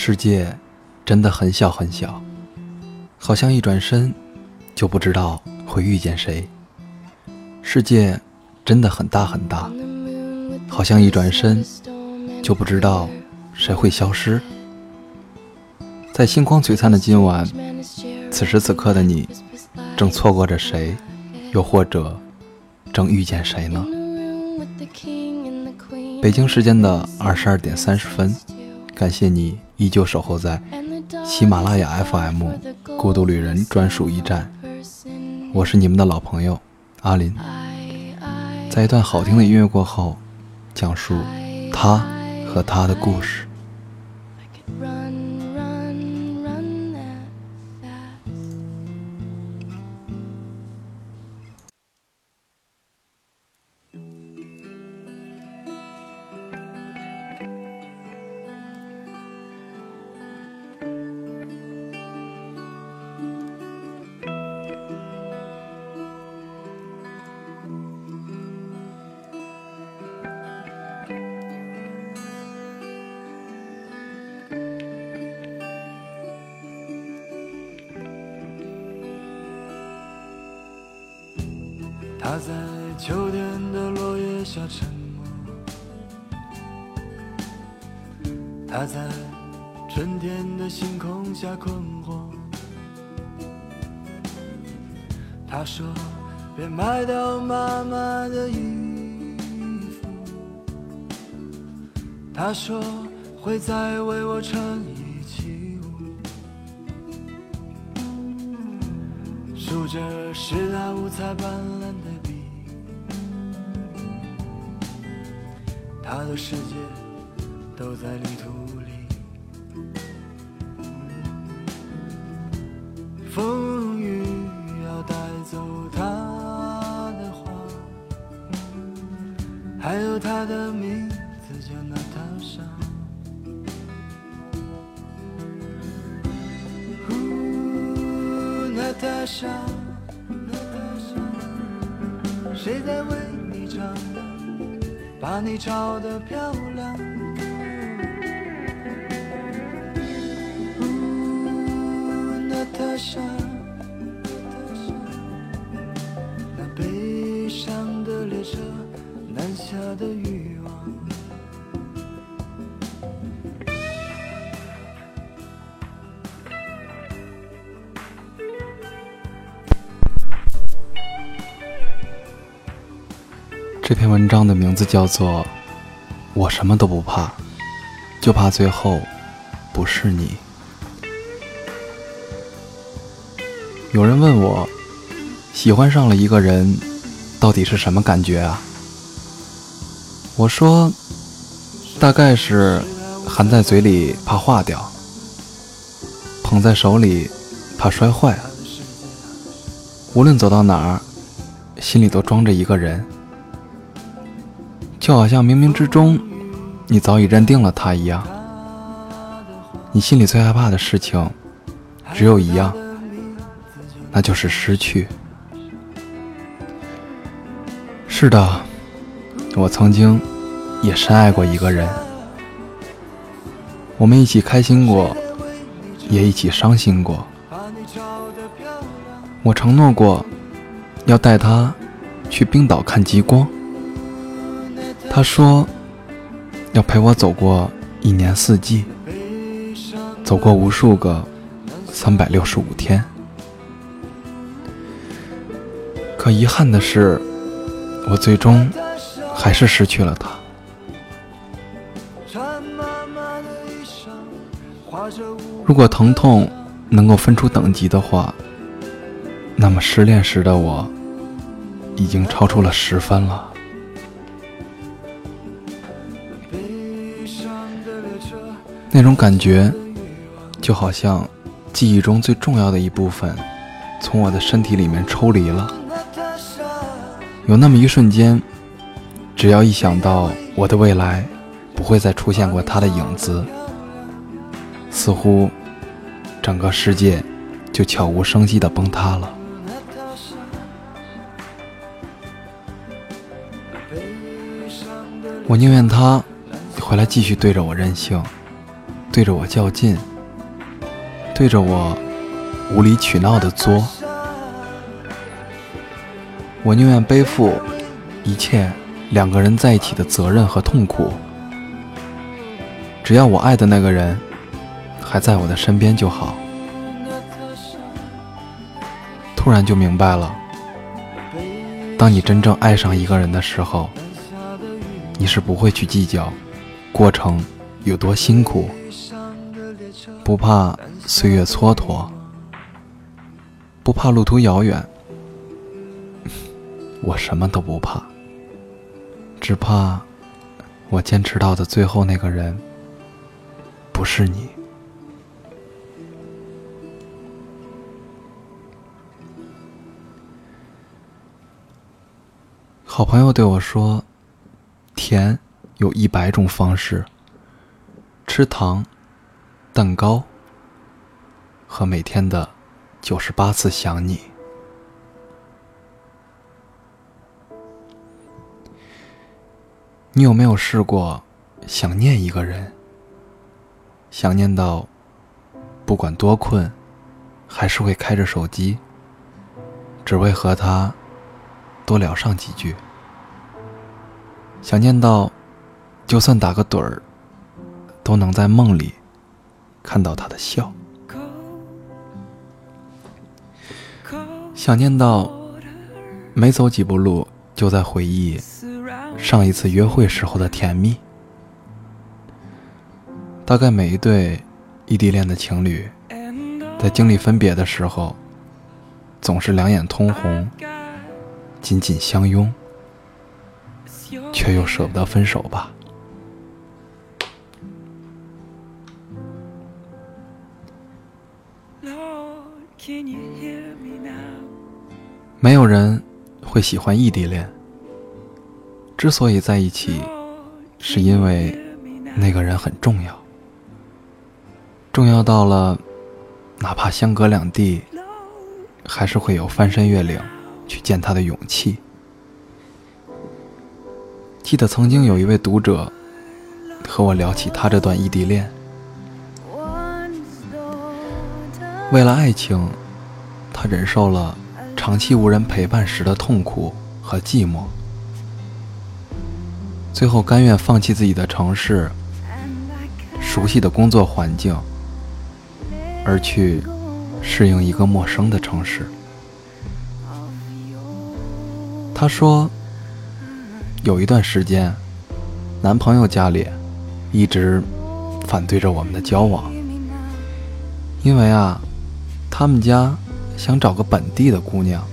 世界真的很小很小，好像一转身就不知道会遇见谁。世界真的很大很大，好像一转身就不知道谁会消失。在星光璀璨的今晚，此时此刻的你，正错过着谁，又或者正遇见谁呢？北京时间的二十二点三十分，感谢你依旧守候在喜马拉雅 FM《孤独旅人》专属驿站，我是你们的老朋友阿林。在一段好听的音乐过后，讲述他和他的故事。他在秋天的落叶下沉默，他在春天的星空下困惑。他说：“别卖掉妈妈的衣服。”他说：“会再为我穿一起舞。”数着是那五彩斑斓的的世界都在旅途里。风雨要带走他的花，还有他的名字叫娜塔莎。呜，娜塔莎，娜塔莎，谁在为你唱？把你照得漂亮。这篇文章的名字叫做《我什么都不怕，就怕最后不是你》。有人问我，喜欢上了一个人，到底是什么感觉啊？我说，大概是含在嘴里怕化掉，捧在手里怕摔坏，无论走到哪儿，心里都装着一个人。就好像冥冥之中，你早已认定了他一样。你心里最害怕的事情，只有一样，那就是失去。是的，我曾经也深爱过一个人，我们一起开心过，也一起伤心过。我承诺过，要带他去冰岛看极光。他说：“要陪我走过一年四季，走过无数个三百六十五天。”可遗憾的是，我最终还是失去了他。如果疼痛能够分出等级的话，那么失恋时的我已经超出了十分了。那种感觉，就好像记忆中最重要的一部分，从我的身体里面抽离了。有那么一瞬间，只要一想到我的未来不会再出现过他的影子，似乎整个世界就悄无声息地崩塌了。我宁愿他回来继续对着我任性。对着我较劲，对着我无理取闹的作，我宁愿背负一切两个人在一起的责任和痛苦，只要我爱的那个人还在我的身边就好。突然就明白了，当你真正爱上一个人的时候，你是不会去计较过程有多辛苦，不怕岁月蹉跎，不怕路途遥远，我什么都不怕，只怕我坚持到的最后那个人不是你。好朋友对我说：“甜有一百种方式，吃糖、蛋糕和每天的九十八次想你。你有没有试过想念一个人？想念到不管多困，还是会开着手机，只为和他多聊上几句。”想念到，就算打个盹儿，都能在梦里看到他的笑。想念到，没走几步路就在回忆上一次约会时候的甜蜜。大概每一对异地恋的情侣，在经历分别的时候，总是两眼通红，紧紧相拥。却又舍不得分手吧？没有人会喜欢异地恋。之所以在一起，是因为那个人很重要，重要到了哪怕相隔两地，还是会有翻山越岭去见他的勇气。记得曾经有一位读者和我聊起他这段异地恋。为了爱情，他忍受了长期无人陪伴时的痛苦和寂寞，最后甘愿放弃自己的城市、熟悉的工作环境，而去适应一个陌生的城市。他说。有一段时间，男朋友家里一直反对着我们的交往，因为啊，他们家想找个本地的姑娘，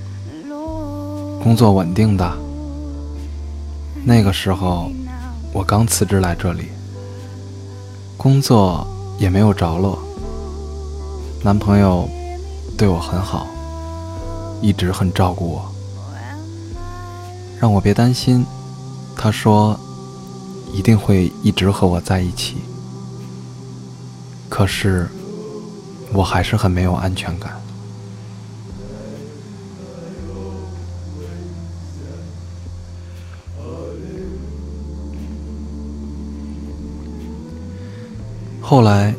工作稳定的。那个时候，我刚辞职来这里，工作也没有着落，男朋友对我很好，一直很照顾我，让我别担心。他说：“一定会一直和我在一起。”可是，我还是很没有安全感。后来，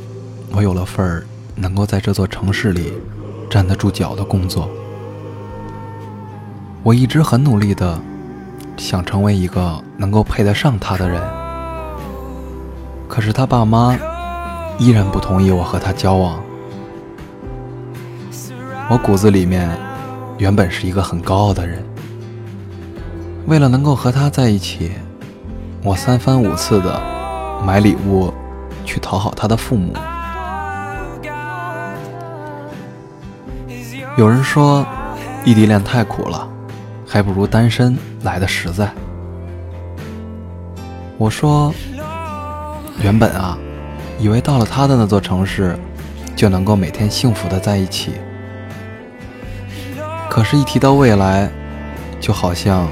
我有了份儿能够在这座城市里站得住脚的工作。我一直很努力的。想成为一个能够配得上他的人，可是他爸妈依然不同意我和他交往。我骨子里面原本是一个很高傲的人，为了能够和他在一起，我三番五次的买礼物去讨好他的父母。有人说，异地恋太苦了。还不如单身来的实在。我说，原本啊，以为到了他的那座城市，就能够每天幸福的在一起。可是，一提到未来，就好像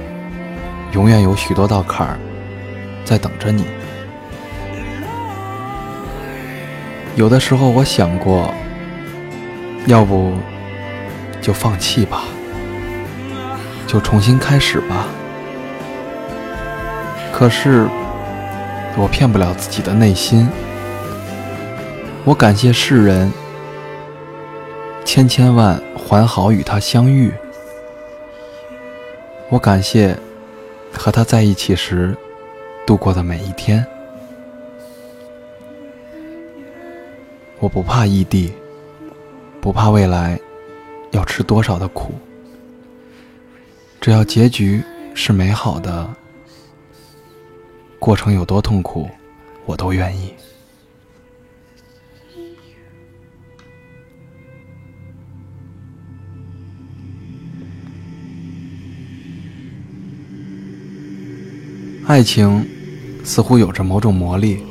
永远有许多道坎儿在等着你。有的时候，我想过，要不就放弃吧。就重新开始吧。可是，我骗不了自己的内心。我感谢世人千千万还好与他相遇。我感谢和他在一起时度过的每一天。我不怕异地，不怕未来要吃多少的苦，只要结局是美好的，过程有多痛苦，我都愿意。爱情似乎有着某种魔力，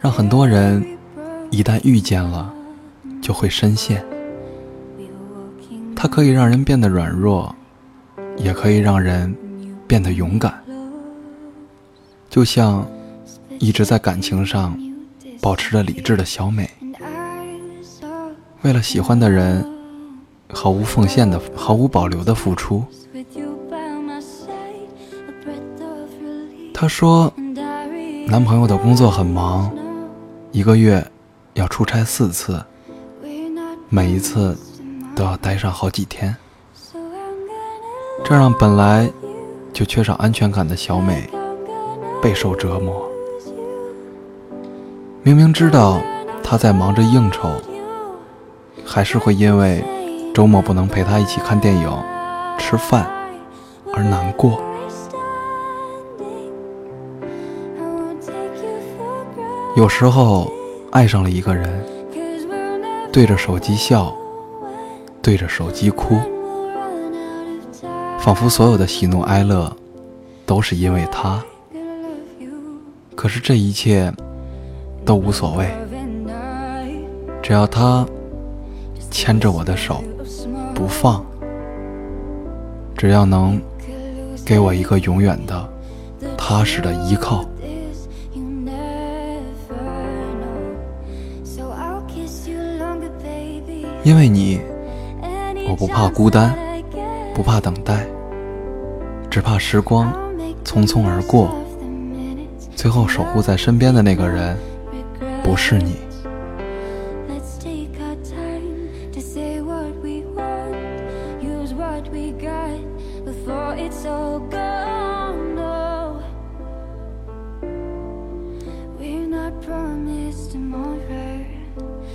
让很多人一旦遇见了，就会深陷。它可以让人变得软弱，也可以让人变得勇敢。就像一直在感情上保持着理智的小美，为了喜欢的人。毫无奉献的、毫无保留的付出。她说，男朋友的工作很忙，一个月要出差四次，每一次都要待上好几天，这让本来就缺少安全感的小美备受折磨。明明知道他在忙着应酬，还是会因为。周末不能陪他一起看电影、吃饭，而难过。有时候爱上了一个人，对着手机笑，对着手机哭，仿佛所有的喜怒哀乐都是因为他。可是这一切都无所谓，只要他牵着我的手。不放，只要能给我一个永远的、踏实的依靠。因为你，我不怕孤单，不怕等待，只怕时光匆匆而过，最后守护在身边的那个人不是你。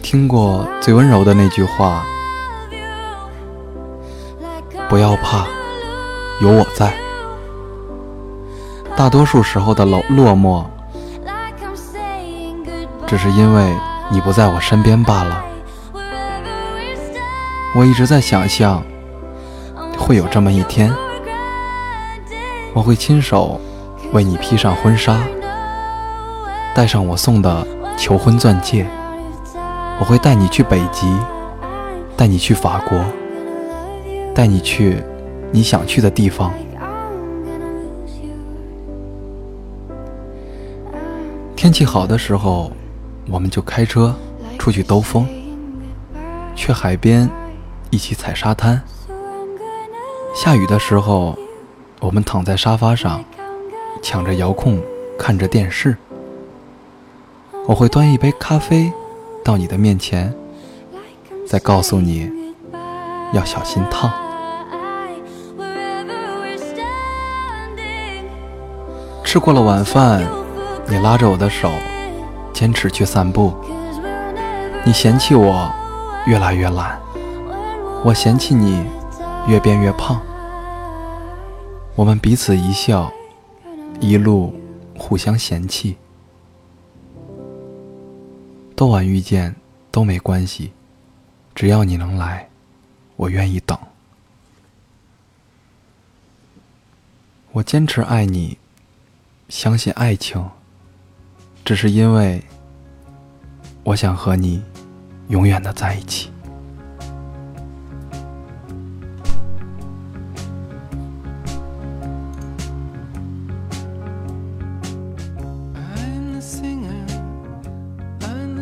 听过最温柔的那句话：“不要怕，有我在。”大多数时候的落落寞，只是因为你不在我身边罢了。我一直在想象，会有这么一天，我会亲手为你披上婚纱，戴上我送的求婚钻戒。我会带你去北极，带你去法国，带你去你想去的地方。天气好的时候，我们就开车出去兜风，去海边一起踩沙滩。下雨的时候，我们躺在沙发上，抢着遥控看着电视。我会端一杯咖啡。到你的面前，再告诉你要小心烫。吃过了晚饭，你拉着我的手，坚持去散步。你嫌弃我越来越懒，我嫌弃你越变越胖。我们彼此一笑，一路互相嫌弃。多晚遇见都没关系，只要你能来，我愿意等。我坚持爱你，相信爱情，只是因为我想和你永远的在一起。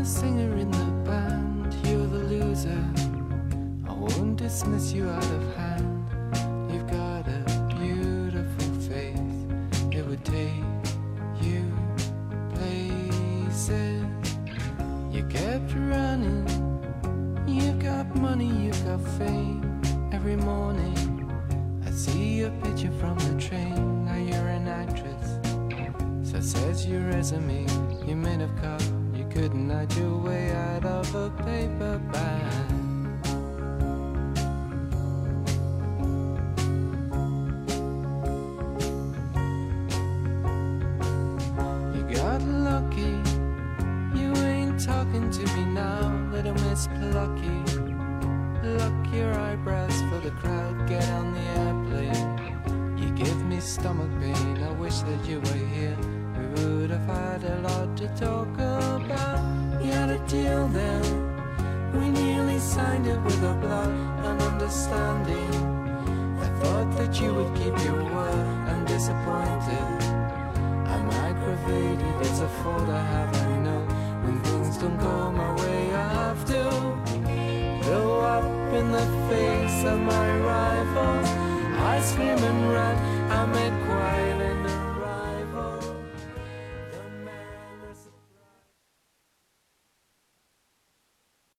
the singer in the band, you're the loser. I won't dismiss you out of hand. You've got a beautiful face, it would take you places. You kept running, you've got money, you've got fame. Every morning, I see your picture from the train. Now you're an actress, so says your resume your way out of a paper bag. You got lucky. You ain't talking to me now, little Miss Plucky. Lock your eyebrows for the crowd, get on the airplane. You give me stomach pain, I wish that you were here. We would have had a lot to talk about. A deal then, we nearly signed it with a blood and understanding. I thought that you would keep your word, I'm disappointed. I'm aggravated, it's a fault I have, I know. When things don't go my way, I have to blow up in the face of my rivals. I scream and run, I make quiet